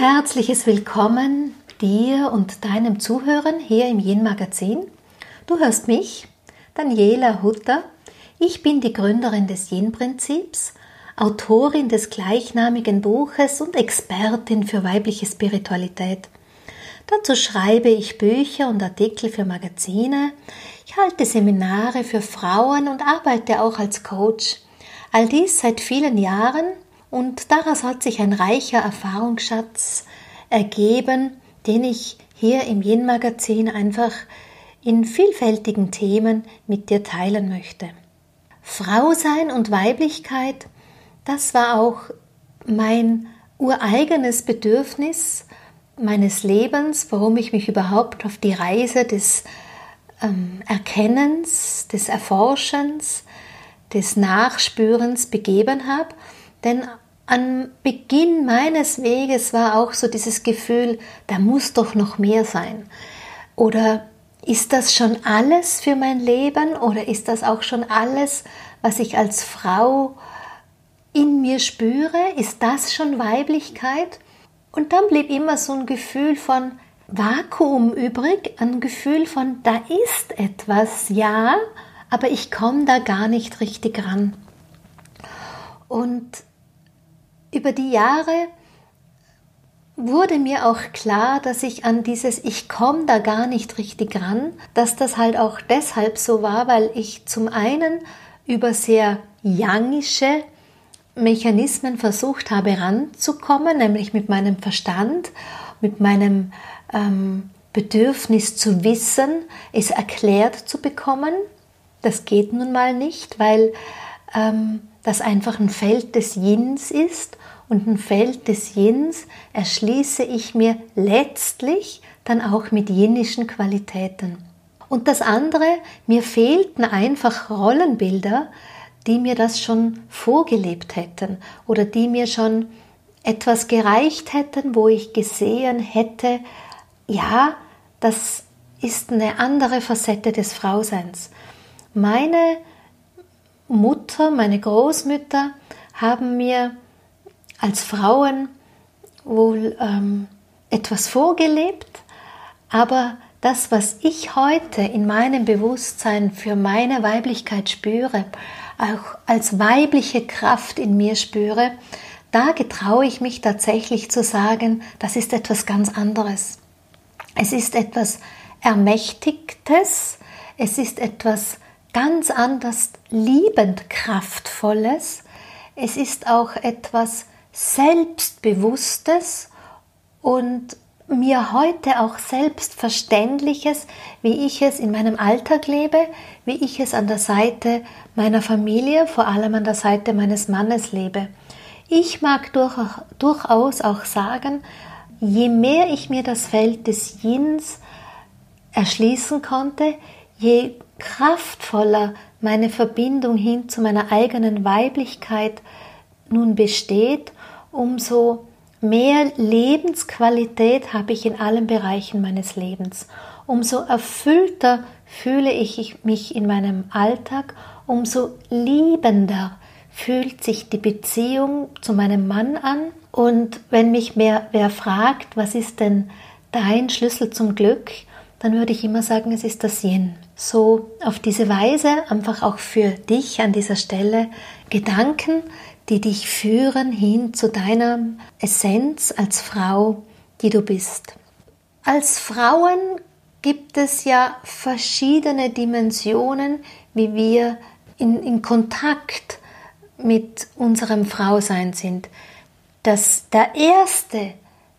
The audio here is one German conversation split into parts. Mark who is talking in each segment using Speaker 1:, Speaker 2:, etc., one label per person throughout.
Speaker 1: herzliches Willkommen dir und deinem Zuhören hier im Yin Magazin. Du hörst mich, Daniela Hutter. Ich bin die Gründerin des Yin Prinzips, Autorin des gleichnamigen Buches und Expertin für weibliche Spiritualität. Dazu schreibe ich Bücher und Artikel für Magazine, ich halte Seminare für Frauen und arbeite auch als Coach. All dies seit vielen Jahren und daraus hat sich ein reicher Erfahrungsschatz ergeben, den ich hier im Yin-Magazin einfach in vielfältigen Themen mit dir teilen möchte. Frau sein und Weiblichkeit, das war auch mein ureigenes Bedürfnis meines Lebens, warum ich mich überhaupt auf die Reise des ähm, Erkennens, des Erforschens, des Nachspürens begeben habe denn am Beginn meines Weges war auch so dieses Gefühl, da muss doch noch mehr sein. Oder ist das schon alles für mein Leben oder ist das auch schon alles, was ich als Frau in mir spüre? Ist das schon Weiblichkeit? Und dann blieb immer so ein Gefühl von Vakuum übrig, ein Gefühl von, da ist etwas, ja, aber ich komme da gar nicht richtig ran. Und über die Jahre wurde mir auch klar, dass ich an dieses Ich komme da gar nicht richtig ran, dass das halt auch deshalb so war, weil ich zum einen über sehr yangische Mechanismen versucht habe ranzukommen, nämlich mit meinem Verstand, mit meinem ähm, Bedürfnis zu wissen, es erklärt zu bekommen. Das geht nun mal nicht, weil ähm, das einfach ein Feld des Yins ist und ein Feld des Yins erschließe ich mir letztlich dann auch mit yinnischen Qualitäten. Und das andere, mir fehlten einfach Rollenbilder, die mir das schon vorgelebt hätten oder die mir schon etwas gereicht hätten, wo ich gesehen hätte, ja, das ist eine andere Facette des Frauseins. Meine Mutter, meine Großmütter haben mir als Frauen wohl ähm, etwas vorgelebt, aber das, was ich heute in meinem Bewusstsein für meine Weiblichkeit spüre, auch als weibliche Kraft in mir spüre, da getraue ich mich tatsächlich zu sagen, das ist etwas ganz anderes. Es ist etwas Ermächtigtes, es ist etwas ganz anders liebend kraftvolles. Es ist auch etwas Selbstbewusstes und mir heute auch Selbstverständliches, wie ich es in meinem Alltag lebe, wie ich es an der Seite meiner Familie, vor allem an der Seite meines Mannes lebe. Ich mag durch, durchaus auch sagen, je mehr ich mir das Feld des Yins erschließen konnte, je kraftvoller meine Verbindung hin zu meiner eigenen Weiblichkeit nun besteht, umso mehr Lebensqualität habe ich in allen Bereichen meines Lebens. Umso erfüllter fühle ich mich in meinem Alltag, umso liebender fühlt sich die Beziehung zu meinem Mann an. Und wenn mich mehr wer fragt, was ist denn dein Schlüssel zum Glück, dann würde ich immer sagen, es ist das Yin. So auf diese Weise einfach auch für dich an dieser Stelle Gedanken, die dich führen hin zu deiner Essenz als Frau, die du bist. Als Frauen gibt es ja verschiedene Dimensionen, wie wir in, in Kontakt mit unserem Frausein sind. Das, der erste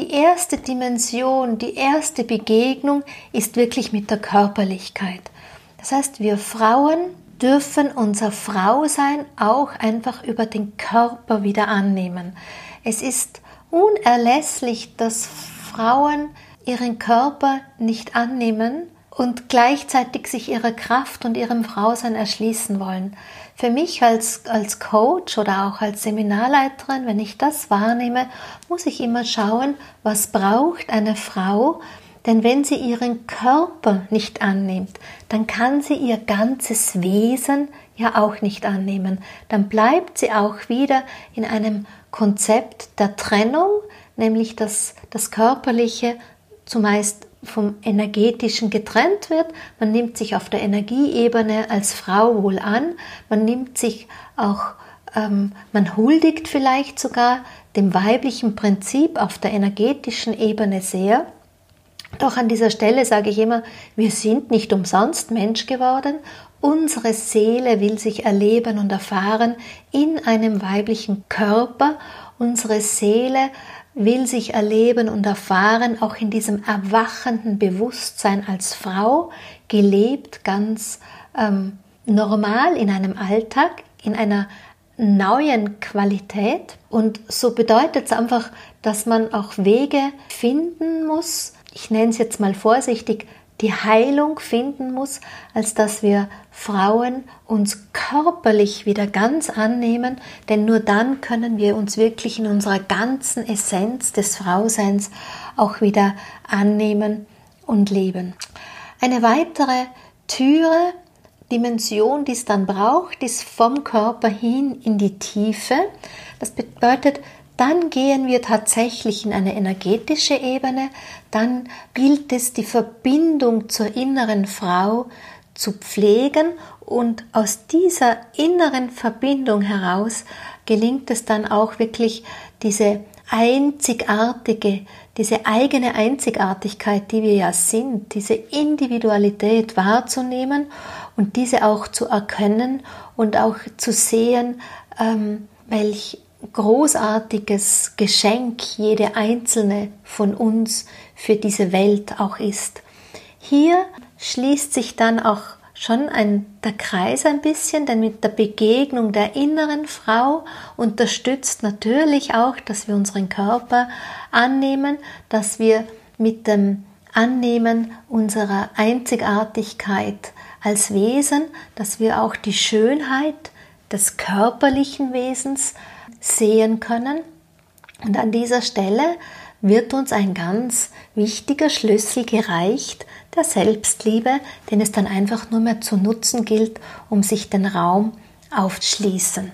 Speaker 1: die erste Dimension, die erste Begegnung ist wirklich mit der Körperlichkeit. Das heißt, wir Frauen dürfen unser Frausein auch einfach über den Körper wieder annehmen. Es ist unerlässlich, dass Frauen ihren Körper nicht annehmen und gleichzeitig sich ihrer Kraft und ihrem Frausein erschließen wollen. Für mich als, als Coach oder auch als Seminarleiterin, wenn ich das wahrnehme, muss ich immer schauen, was braucht eine Frau, denn wenn sie ihren Körper nicht annimmt, dann kann sie ihr ganzes Wesen ja auch nicht annehmen. Dann bleibt sie auch wieder in einem Konzept der Trennung, nämlich dass das Körperliche zumeist vom Energetischen getrennt wird. Man nimmt sich auf der Energieebene als Frau wohl an, man nimmt sich auch, ähm, man huldigt vielleicht sogar dem weiblichen Prinzip auf der energetischen Ebene sehr. Doch an dieser Stelle sage ich immer, wir sind nicht umsonst Mensch geworden. Unsere Seele will sich erleben und erfahren in einem weiblichen Körper. Unsere Seele will sich erleben und erfahren, auch in diesem erwachenden Bewusstsein als Frau, gelebt ganz ähm, normal in einem Alltag, in einer neuen Qualität. Und so bedeutet es einfach, dass man auch Wege finden muss, ich nenne es jetzt mal vorsichtig, die Heilung finden muss, als dass wir Frauen uns körperlich wieder ganz annehmen, denn nur dann können wir uns wirklich in unserer ganzen Essenz des Frauseins auch wieder annehmen und leben. Eine weitere Türe, Dimension, die es dann braucht, ist vom Körper hin in die Tiefe. Das bedeutet, dann gehen wir tatsächlich in eine energetische Ebene, dann gilt es, die Verbindung zur inneren Frau zu pflegen. Und aus dieser inneren Verbindung heraus gelingt es dann auch wirklich diese einzigartige, diese eigene Einzigartigkeit, die wir ja sind, diese Individualität wahrzunehmen und diese auch zu erkennen und auch zu sehen, ähm, welch großartiges Geschenk jede einzelne von uns für diese Welt auch ist. Hier schließt sich dann auch schon ein, der Kreis ein bisschen, denn mit der Begegnung der inneren Frau unterstützt natürlich auch, dass wir unseren Körper annehmen, dass wir mit dem Annehmen unserer Einzigartigkeit als Wesen, dass wir auch die Schönheit des körperlichen Wesens sehen können. Und an dieser Stelle wird uns ein ganz wichtiger Schlüssel gereicht der Selbstliebe, den es dann einfach nur mehr zu nutzen gilt, um sich den Raum aufzuschließen.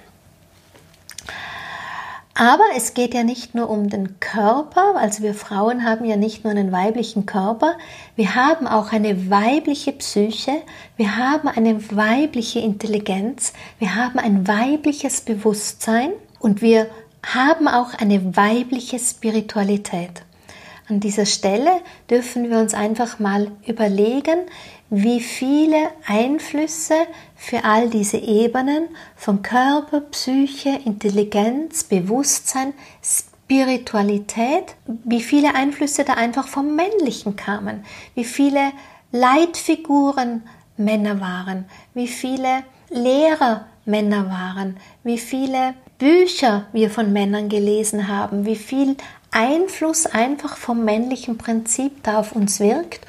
Speaker 1: Aber es geht ja nicht nur um den Körper, also wir Frauen haben ja nicht nur einen weiblichen Körper, wir haben auch eine weibliche Psyche, wir haben eine weibliche Intelligenz, wir haben ein weibliches Bewusstsein und wir haben auch eine weibliche Spiritualität. An dieser Stelle dürfen wir uns einfach mal überlegen, wie viele Einflüsse für all diese Ebenen von Körper, Psyche, Intelligenz, Bewusstsein, Spiritualität, wie viele Einflüsse da einfach vom Männlichen kamen, wie viele Leitfiguren Männer waren, wie viele Lehrer Männer waren, wie viele Bücher wir von Männern gelesen haben, wie viel Einfluss einfach vom männlichen Prinzip da auf uns wirkt.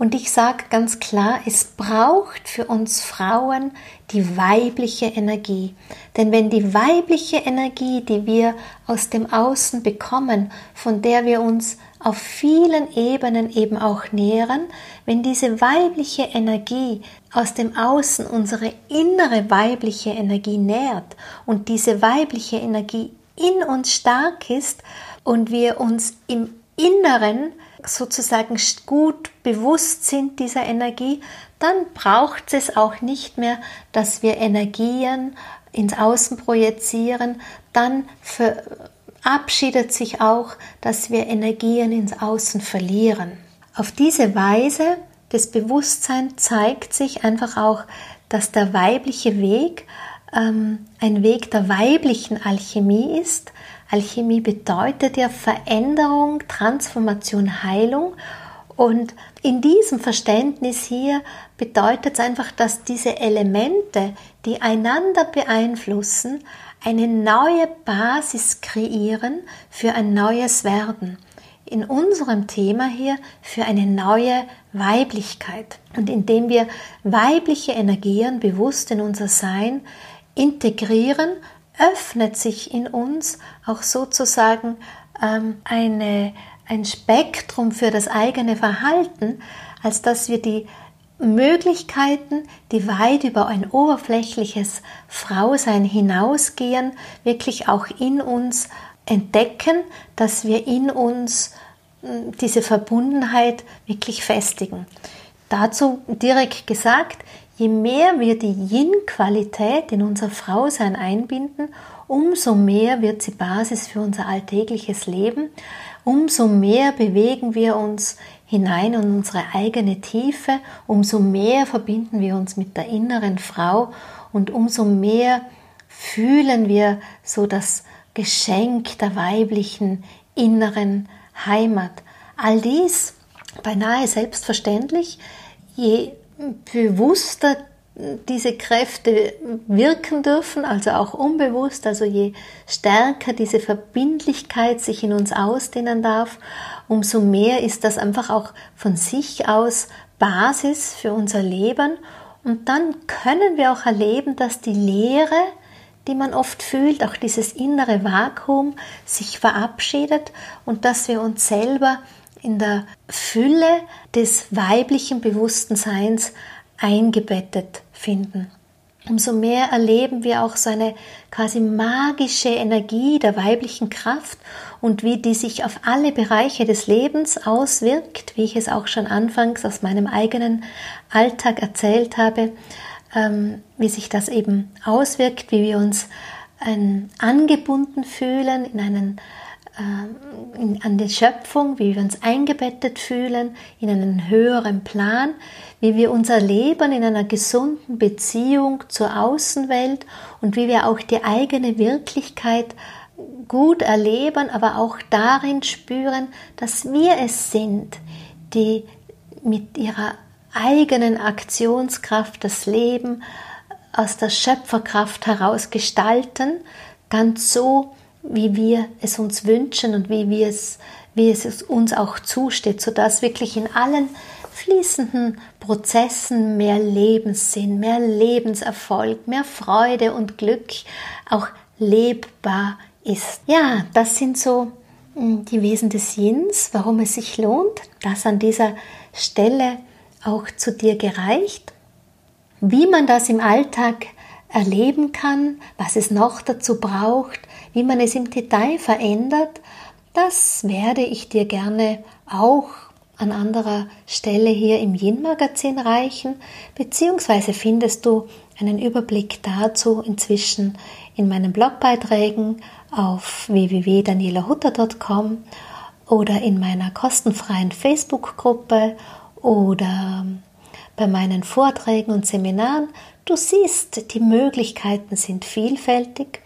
Speaker 1: Und ich sage ganz klar, es braucht für uns Frauen die weibliche Energie. Denn wenn die weibliche Energie, die wir aus dem Außen bekommen, von der wir uns auf vielen Ebenen eben auch nähren, wenn diese weibliche Energie aus dem Außen unsere innere weibliche Energie nährt und diese weibliche Energie in uns stark ist und wir uns im Inneren sozusagen gut bewusst sind dieser Energie, dann braucht es auch nicht mehr, dass wir Energien ins Außen projizieren, dann verabschiedet sich auch, dass wir Energien ins Außen verlieren. Auf diese Weise des Bewusstseins zeigt sich einfach auch, dass der weibliche Weg ähm, ein Weg der weiblichen Alchemie ist. Alchemie bedeutet ja Veränderung, Transformation, Heilung. Und in diesem Verständnis hier bedeutet es einfach, dass diese Elemente, die einander beeinflussen, eine neue Basis kreieren für ein neues Werden. In unserem Thema hier für eine neue Weiblichkeit. Und indem wir weibliche Energien bewusst in unser Sein integrieren, öffnet sich in uns auch sozusagen ähm, eine, ein Spektrum für das eigene Verhalten, als dass wir die Möglichkeiten, die weit über ein oberflächliches Frausein hinausgehen, wirklich auch in uns entdecken, dass wir in uns hm, diese Verbundenheit wirklich festigen. Dazu direkt gesagt, je mehr wir die Yin-Qualität in unser Frausein einbinden, umso mehr wird sie Basis für unser alltägliches Leben, umso mehr bewegen wir uns hinein in unsere eigene Tiefe, umso mehr verbinden wir uns mit der inneren Frau und umso mehr fühlen wir so das Geschenk der weiblichen inneren Heimat. All dies beinahe selbstverständlich, je bewusster diese Kräfte wirken dürfen, also auch unbewusst, also je stärker diese Verbindlichkeit sich in uns ausdehnen darf, umso mehr ist das einfach auch von sich aus Basis für unser Leben. Und dann können wir auch erleben, dass die Leere, die man oft fühlt, auch dieses innere Vakuum sich verabschiedet und dass wir uns selber in der Fülle des weiblichen bewussten Seins eingebettet finden. Umso mehr erleben wir auch so eine quasi magische Energie der weiblichen Kraft und wie die sich auf alle Bereiche des Lebens auswirkt, wie ich es auch schon anfangs aus meinem eigenen Alltag erzählt habe, ähm, wie sich das eben auswirkt, wie wir uns ähm, angebunden fühlen in einen in, an die Schöpfung, wie wir uns eingebettet fühlen in einen höheren Plan, wie wir unser Leben in einer gesunden Beziehung zur Außenwelt und wie wir auch die eigene Wirklichkeit gut erleben, aber auch darin spüren, dass wir es sind, die mit ihrer eigenen Aktionskraft das Leben aus der Schöpferkraft heraus gestalten, ganz so, wie wir es uns wünschen und wie, wir es, wie es uns auch zusteht, sodass wirklich in allen fließenden Prozessen mehr Lebenssinn, mehr Lebenserfolg, mehr Freude und Glück auch lebbar ist. Ja, das sind so hm, die Wesen des Yins, warum es sich lohnt, das an dieser Stelle auch zu dir gereicht. Wie man das im Alltag erleben kann, was es noch dazu braucht, wie man es im Detail verändert, das werde ich dir gerne auch an anderer Stelle hier im Yin-Magazin reichen, beziehungsweise findest du einen Überblick dazu inzwischen in meinen Blogbeiträgen auf www.danielahutter.com oder in meiner kostenfreien Facebook-Gruppe oder bei meinen Vorträgen und Seminaren. Du siehst, die Möglichkeiten sind vielfältig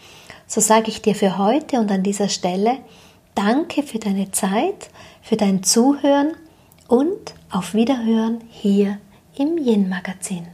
Speaker 1: so sage ich dir für heute und an dieser Stelle Danke für deine Zeit, für dein Zuhören und auf Wiederhören hier im Yin Magazin.